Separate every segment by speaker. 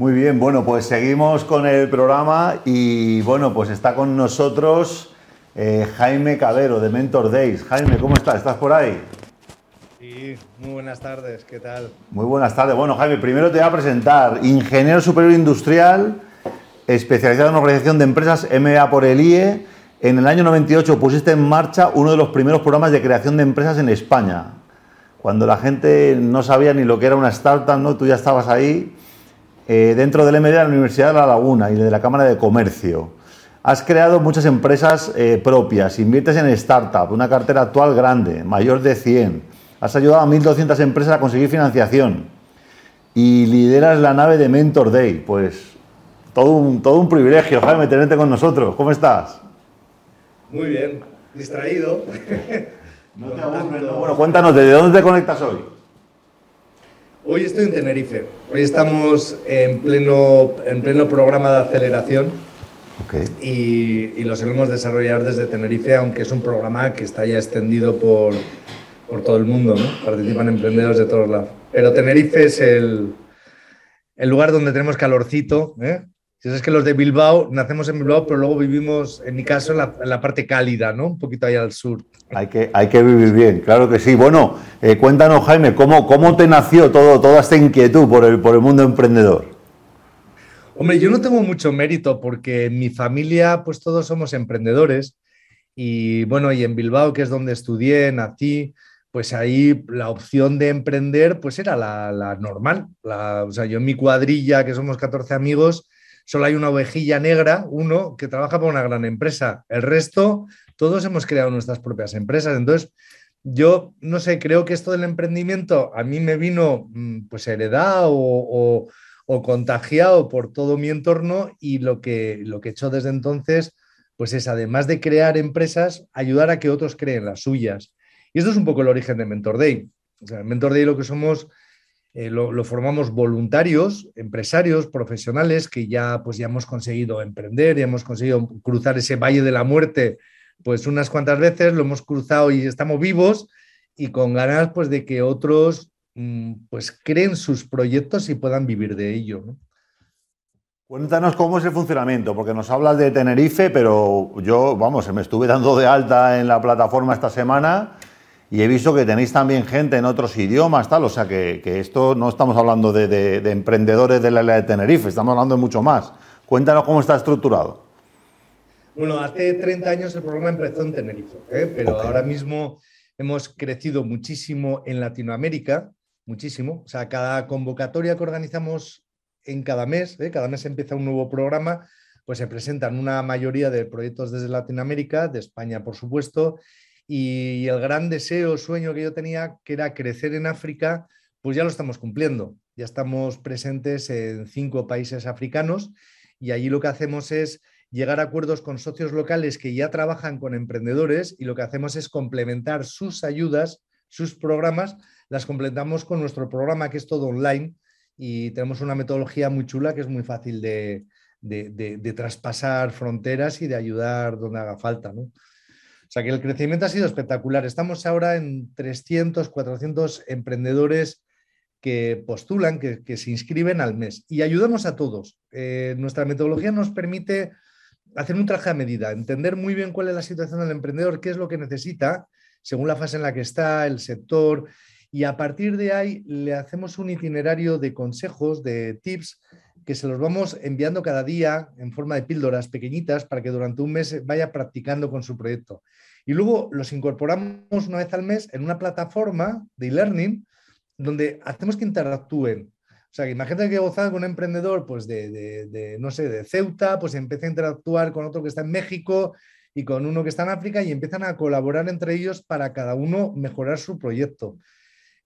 Speaker 1: Muy bien, bueno, pues seguimos con el programa y bueno, pues está con nosotros eh, Jaime Cabero de Mentor Days. Jaime, ¿cómo estás? ¿Estás por ahí?
Speaker 2: Sí, muy buenas tardes, ¿qué tal?
Speaker 1: Muy buenas tardes. Bueno, Jaime, primero te voy a presentar, ingeniero superior industrial, especializado en organización de empresas MBA por el IE. En el año 98 pusiste en marcha uno de los primeros programas de creación de empresas en España. Cuando la gente no sabía ni lo que era una startup, ¿no? Tú ya estabas ahí eh, dentro del MBA de la Universidad de La Laguna y de la Cámara de Comercio. Has creado muchas empresas eh, propias, inviertes en startup, una cartera actual grande, mayor de 100. Has ayudado a 1.200 empresas a conseguir financiación y lideras la nave de Mentor Day. Pues todo un, todo un privilegio, Jaime, tenerte con nosotros. ¿Cómo estás?
Speaker 2: Muy bien, distraído.
Speaker 1: no te Bueno, cuéntanos, ¿de dónde te conectas hoy?
Speaker 2: Hoy estoy en Tenerife. Hoy estamos en pleno, en pleno programa de aceleración y, lo solemos desarrollar desde Tenerife, aunque es un programa que está ya extendido por, por todo el mundo, ¿no? Participan emprendedores de todos lados. Pero Tenerife es el, el lugar donde tenemos calorcito, ¿eh? Si es que los de Bilbao, nacemos en Bilbao, pero luego vivimos, en mi caso, en la, parte cálida, ¿no? Un poquito ahí al sur.
Speaker 1: Hay que, hay que vivir bien, claro que sí. Bueno, eh, cuéntanos, Jaime, ¿cómo, ¿cómo te nació todo, toda esta inquietud por el, por el mundo emprendedor?
Speaker 2: Hombre, yo no tengo mucho mérito porque en mi familia, pues todos somos emprendedores. Y bueno, y en Bilbao, que es donde estudié, nací, pues ahí la opción de emprender, pues era la, normal. o sea, yo en mi cuadrilla, que somos 14 amigos, solo hay una ovejilla negra, uno, que trabaja para una gran empresa. El resto, todos hemos creado nuestras propias empresas. Entonces, yo no sé, creo que esto del emprendimiento a mí me vino mm, pues heredado o o contagiado por todo mi entorno y lo que, lo que he hecho desde entonces, pues es además de crear empresas, ayudar a que otros creen las suyas. Y esto es un poco el origen de Mentor Day. O sea, Mentor Day lo que somos, eh, lo, formamos voluntarios, empresarios, profesionales que ya, pues ya hemos conseguido emprender, ya hemos conseguido cruzar ese valle de la muerte pues unas cuantas veces, lo hemos cruzado y estamos vivos y con ganas pues de que otros Mm, pues creen sus proyectos y puedan vivir de ello.
Speaker 1: Cuéntanos cómo es el funcionamiento, porque nos hablas de Tenerife, pero yo, vamos, me estuve dando de alta en la plataforma esta semana y he visto que tenéis también gente en otros idiomas, tal, o sea que, esto no estamos hablando de, emprendedores de la isla de Tenerife, estamos hablando de mucho más. Cuéntanos cómo está estructurado.
Speaker 2: Bueno, hace 30 años el programa empezó en Tenerife, ¿eh? pero ahora mismo hemos crecido muchísimo en Latinoamérica muchísimo. O sea, cada convocatoria que organizamos en cada mes, ¿eh? cada mes empieza un nuevo programa, pues se presentan una mayoría de proyectos desde Latinoamérica, de España, por supuesto, y el gran deseo, sueño que yo tenía, que era crecer en África, pues ya lo estamos cumpliendo. Ya estamos presentes en cinco países africanos y allí lo que hacemos es llegar a acuerdos con socios locales que ya trabajan con emprendedores y lo que hacemos es complementar sus ayudas, sus programas las completamos con nuestro programa que es todo online y tenemos una metodología muy chula que es muy fácil de, traspasar fronteras y de ayudar donde haga falta. ¿no? O sea que el crecimiento ha sido espectacular. Estamos ahora en 300, 400 emprendedores que postulan, que, se inscriben al mes y ayudamos a todos. Eh, nuestra metodología nos permite hacer un traje a medida, entender muy bien cuál es la situación del emprendedor, qué es lo que necesita, según la fase en la que está, el sector, y a partir de ahí le hacemos un itinerario de consejos, de tips, que se los vamos enviando cada día en forma de píldoras pequeñitas para que durante un mes vaya practicando con su proyecto. Y luego los incorporamos una vez al mes en una plataforma de e-learning donde hacemos que interactúen. O sea, que imagínate que gozar con un emprendedor pues de, no sé, de Ceuta, pues empieza a interactuar con otro que está en México y con uno que está en África y empiezan a colaborar entre ellos para cada uno mejorar su proyecto.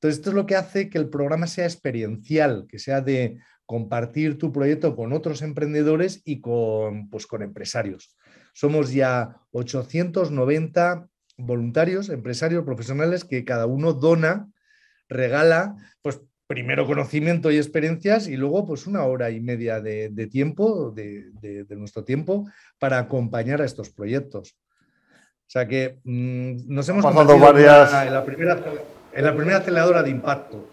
Speaker 2: Entonces, esto es lo que hace que el programa sea experiencial, que sea de compartir tu proyecto con otros emprendedores y con, pues, con empresarios. Somos ya 890 voluntarios, empresarios, profesionales que cada uno dona, regala, pues primero conocimiento y experiencias y luego pues una hora y media de, tiempo, de, nuestro tiempo, para acompañar a estos proyectos. O sea que mm, nos hemos
Speaker 1: pasado varias...
Speaker 2: en la primera en la primera aceleradora de impacto.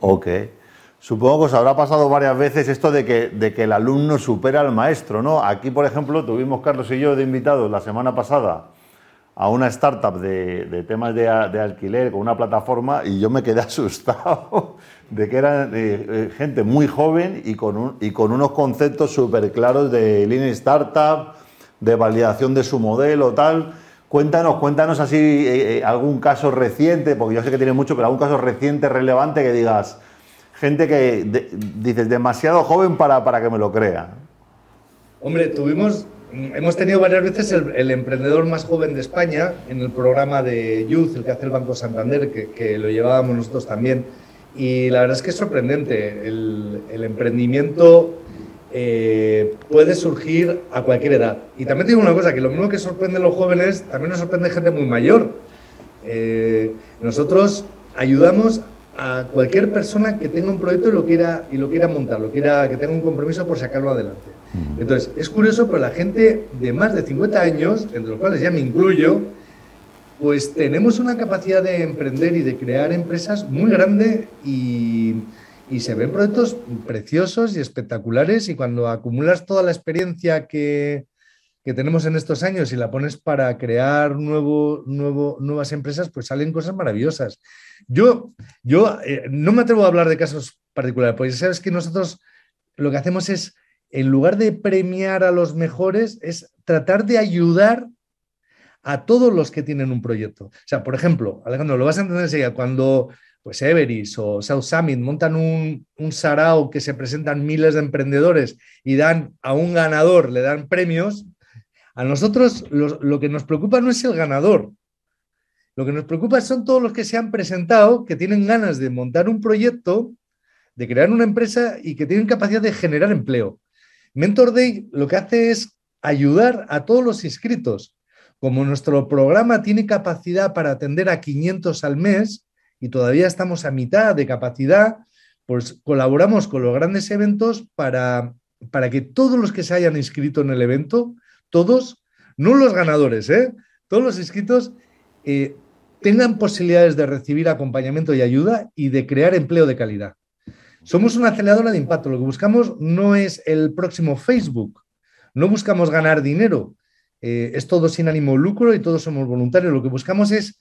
Speaker 1: Ok. Supongo que os habrá pasado varias veces esto de que, el alumno supera al maestro, ¿no? Aquí, por ejemplo, tuvimos Carlos y yo de invitados la semana pasada a una startup de, temas de, alquiler con una plataforma y yo me quedé asustado de que eran eh, eh, gente muy joven y con, y con unos conceptos súper claros de Lean Startup, de validación de su modelo, tal. Cuéntanos, cuéntanos así eh, algún caso reciente, porque yo sé que tiene mucho, pero algún caso reciente, relevante que digas, gente que dices demasiado joven para, para que me lo crea.
Speaker 2: Hombre, tuvimos, hemos tenido varias veces el, emprendedor más joven de España en el programa de Youth, el que hace el Banco Santander, que, lo llevábamos nosotros también. Y la verdad es que es sorprendente. El, emprendimiento eh, puede surgir a cualquier edad. Y también digo una cosa, que lo mismo que sorprende a los jóvenes, también nos sorprende gente muy mayor. Eh, nosotros ayudamos a cualquier persona que tenga un proyecto y lo quiera, y lo quiera montar, lo quiera, que tenga un compromiso por sacarlo adelante. Entonces, es curioso, pero la gente de más de 50 años, entre los cuales ya me incluyo, pues tenemos una capacidad de emprender y de crear empresas muy grande y, y se ven proyectos preciosos y espectaculares y cuando acumulas toda la experiencia que, que tenemos en estos años y la pones para crear nuevo, nuevo, nuevas empresas, pues salen cosas maravillosas. Yo, yo eh, no me atrevo a hablar de casos particulares, porque sabes que nosotros lo que hacemos es, en lugar de premiar a los mejores, es tratar de ayudar a todos los que tienen un proyecto. O sea, por ejemplo, Alejandro, lo vas a entender enseguida, cuando pues Everis o South Summit montan un, un sarao que se presentan miles de emprendedores y dan a un ganador, le dan premios, a nosotros lo que nos preocupa no es el ganador, lo que nos preocupa son todos los que se han presentado, que tienen ganas de montar un proyecto, de crear una empresa y que tienen capacidad de generar empleo. Mentor Day lo que hace es ayudar a todos los inscritos. Como nuestro programa tiene capacidad para atender a 500 al mes y todavía estamos a mitad de capacidad, pues colaboramos con los grandes eventos para, para que todos los que se hayan inscrito en el evento, todos, no los ganadores, ¿eh? todos los inscritos, eh, tengan posibilidades de recibir acompañamiento y ayuda y de crear empleo de calidad. Somos una aceleradora de impacto. Lo que buscamos no es el próximo Facebook. No buscamos ganar dinero. Eh, es todo sin ánimo lucro y todos somos voluntarios. Lo que buscamos es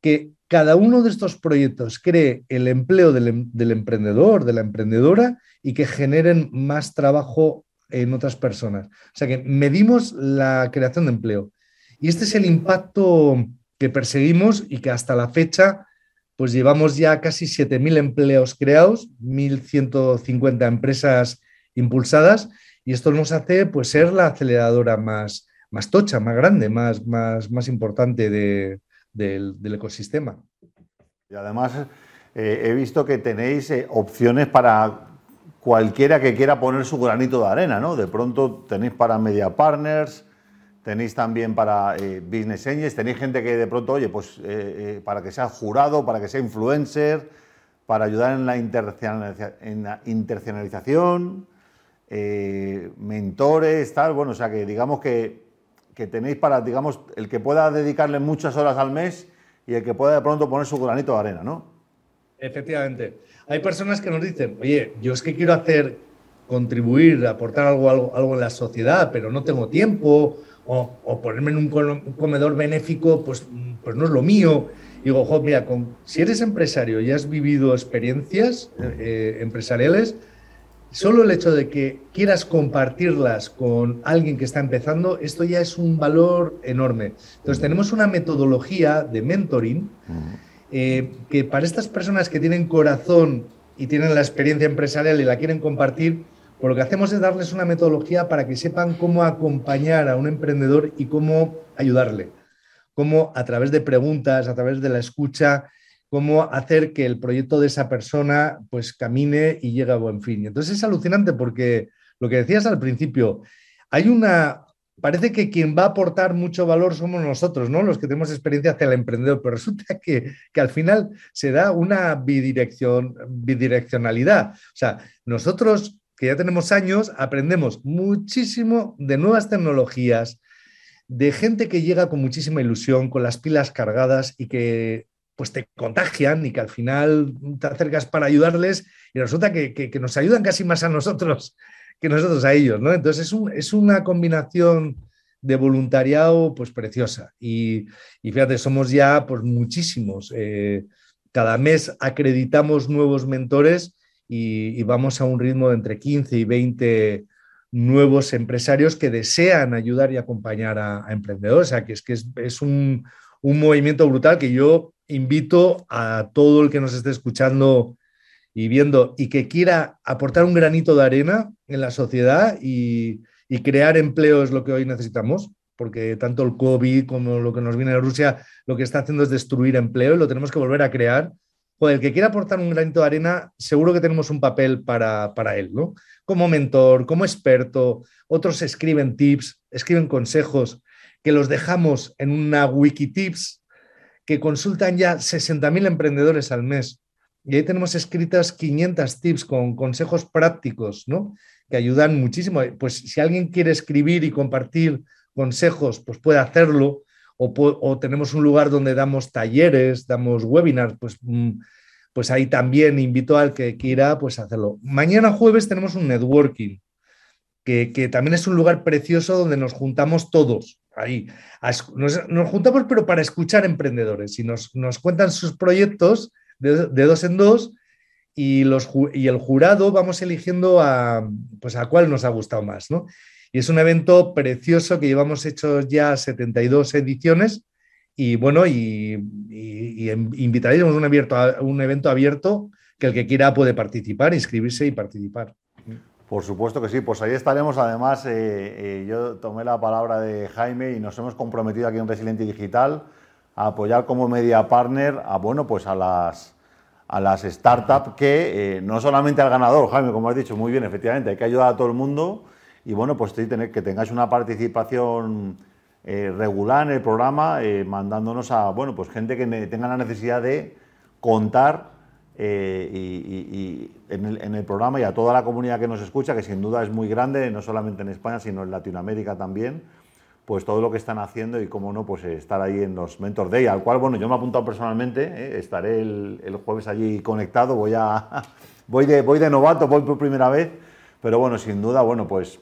Speaker 2: que cada uno de estos proyectos cree el empleo del, em, del emprendedor, de la emprendedora y que generen más trabajo en otras personas. O sea que medimos la creación de empleo. Y este es el impacto que perseguimos y que hasta la fecha pues llevamos ya casi 7.000 empleos creados, 1.150 empresas impulsadas y esto nos hace pues ser la aceleradora más, más tocha, más grande, más, más, más importante del, ecosistema.
Speaker 1: Y además eh, he visto que tenéis eh, opciones para cualquiera que quiera poner su granito de arena, ¿no? De pronto tenéis para Media Partners, tenéis también para eh, Business Angels, tenéis gente que de pronto, oye, pues para que sea jurado, para que sea influencer, para ayudar en la, internacionalización, mentores, tal, bueno, o sea que digamos que, que, tenéis para, digamos, el que pueda dedicarle muchas horas al mes y el que pueda de pronto poner su granito de arena, ¿no?
Speaker 2: Efectivamente. Hay personas que nos dicen, oye, yo es que quiero hacer, contribuir, aportar algo, algo, en la sociedad, pero no tengo tiempo o, ponerme en un comedor benéfico, pues, pues no es lo mío. Digo, jo, mira, si eres empresario y has vivido experiencias eh, empresariales, solo el hecho de que quieras compartirlas con alguien que está empezando, esto ya es un valor enorme. Entonces, tenemos una metodología de mentoring eh, que para estas personas que tienen corazón y tienen la experiencia empresarial y la quieren compartir, pues lo que hacemos es darles una metodología para que sepan cómo acompañar a un emprendedor y cómo ayudarle. Cómo a través de preguntas, a través de la escucha, cómo hacer que el proyecto de esa persona pues camine y llegue a buen fin. Entonces es alucinante porque lo que decías al principio, hay una, parece que quien va a aportar mucho valor somos nosotros, ¿no? Los que tenemos experiencia hacia el emprendedor, pero resulta que, que al final se da una bidirección, bidireccionalidad. O sea, nosotros que ya tenemos años, aprendemos muchísimo de nuevas tecnologías, de gente que llega con muchísima ilusión, con las pilas cargadas y que pues te contagian y que al final te acercas para ayudarles y resulta que, nos ayudan casi más a nosotros que nosotros a ellos, ¿no? Entonces es, una combinación de voluntariado pues preciosa y, fíjate, somos ya pues muchísimos. Eh, cada mes acreditamos nuevos mentores y, vamos a un ritmo de entre 15 y 20 nuevos empresarios que desean ayudar y acompañar a, emprendedores. O sea, que es que es, un, un movimiento brutal que yo invito a todo el que nos esté escuchando y viendo y que quiera aportar un granito de arena en la sociedad y, crear empleo es lo que hoy necesitamos, porque tanto el COVID como lo que nos viene de Rusia lo que está haciendo es destruir empleo y lo tenemos que volver a crear. Joder, el que quiera aportar un granito de arena, seguro que tenemos un papel para, para él, ¿no? Como mentor, como experto, otros escriben tips, escriben consejos que los dejamos en una wiki tips que consultan ya 60.000 emprendedores al mes. Y ahí tenemos escritas 500 tips con consejos prácticos, ¿no? Que ayudan muchísimo. Pues si alguien quiere escribir y compartir consejos, pues puede hacerlo. O, tenemos un lugar donde damos talleres, damos webinars, pues, mm, pues ahí también invito al que quiera pues hacerlo. Mañana jueves tenemos un networking, que, que también es un lugar precioso donde nos juntamos todos ahí. Nos, juntamos, pero para escuchar emprendedores y nos, cuentan sus proyectos de, dos en dos y, los, y el jurado vamos eligiendo a, pues a cuál nos ha gustado más. ¿no? Y es un evento precioso que llevamos hecho ya 72 ediciones y bueno, y, y, invitaremos un, abierto, un evento abierto que el que quiera puede participar, inscribirse y participar.
Speaker 1: Por supuesto que sí, pues ahí estaremos. Además, eh, eh, yo tomé la palabra de Jaime y nos hemos comprometido aquí en Resiliente Digital a apoyar como media partner a, bueno, pues a las, a las startups que eh, no solamente al ganador, Jaime, como has dicho muy bien, efectivamente, hay que ayudar a todo el mundo y bueno, pues tener, que tengáis una participación regular en el programa, mandándonos a, bueno, pues gente que tenga la necesidad de contar eh, y, en, el, programa y a toda la comunidad que nos escucha, que sin duda es muy grande, no solamente en España, sino en Latinoamérica también, pues todo lo que están haciendo y, cómo no, pues estar ahí en los Mentor Day, al cual, bueno, yo me he apuntado personalmente, eh, estaré el, jueves allí conectado, voy, a, voy, de, voy de novato, voy por primera vez, pero bueno, sin duda, bueno, pues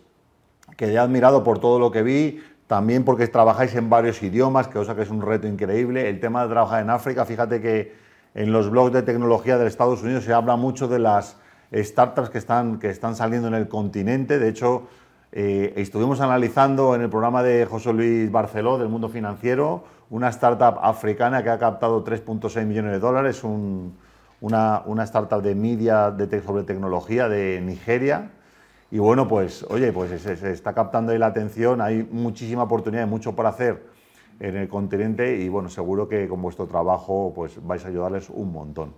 Speaker 1: quedé admirado por todo lo que vi, también porque trabajáis en varios idiomas, que cosa que es un reto increíble, el tema de trabajar en África, fíjate que en los blogs de tecnología de Estados Unidos se habla mucho de las startups que están, que están saliendo en el continente. De hecho, eh, estuvimos analizando en el programa de José Luis Barceló del mundo financiero una startup africana que ha captado 3.6 millones de dólares, una, una, startup de media de sobre tecnología de Nigeria. Y bueno, pues oye, pues se, se está captando ahí la atención, hay muchísima oportunidad y mucho por hacer en el continente y bueno, seguro que con vuestro trabajo pues vais a ayudarles un montón.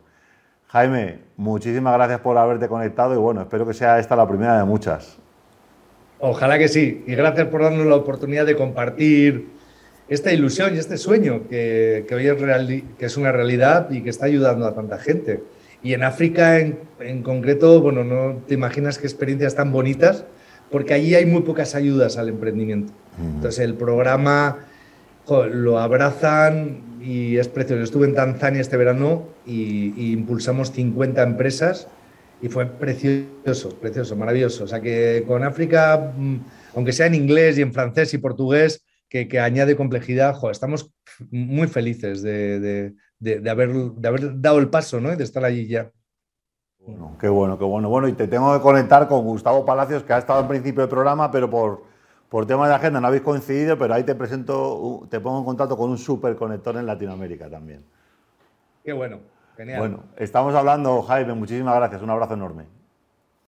Speaker 1: Jaime, muchísimas gracias por haberte conectado y bueno, espero que sea esta la primera de muchas.
Speaker 2: Ojalá que sí, y gracias por darnos la oportunidad de compartir esta ilusión y este sueño que, que hoy es, real, que es una realidad y que está ayudando a tanta gente. Y en África en, en concreto, bueno, no te imaginas qué experiencias tan bonitas, porque allí hay muy pocas ayudas al emprendimiento. Entonces el programa lo abrazan y es precioso. Estuve en Tanzania este verano y, impulsamos 50 empresas y fue precioso, precioso, maravilloso. O sea que con África, mm, aunque sea en inglés y en francés y portugués, que, añade complejidad, estamos muy felices de, haber, de haber dado el paso ¿no? y de estar allí ya.
Speaker 1: Bueno, qué bueno, qué bueno. Bueno, y te tengo que conectar con Gustavo Palacios, que ha estado al principio del programa, pero por, por tema de agenda no habéis coincidido, pero ahí te presento, te pongo en contacto con un superconector en Latinoamérica también.
Speaker 2: Qué bueno, genial.
Speaker 1: Bueno, estamos hablando, Jaime, muchísimas gracias, un abrazo enorme.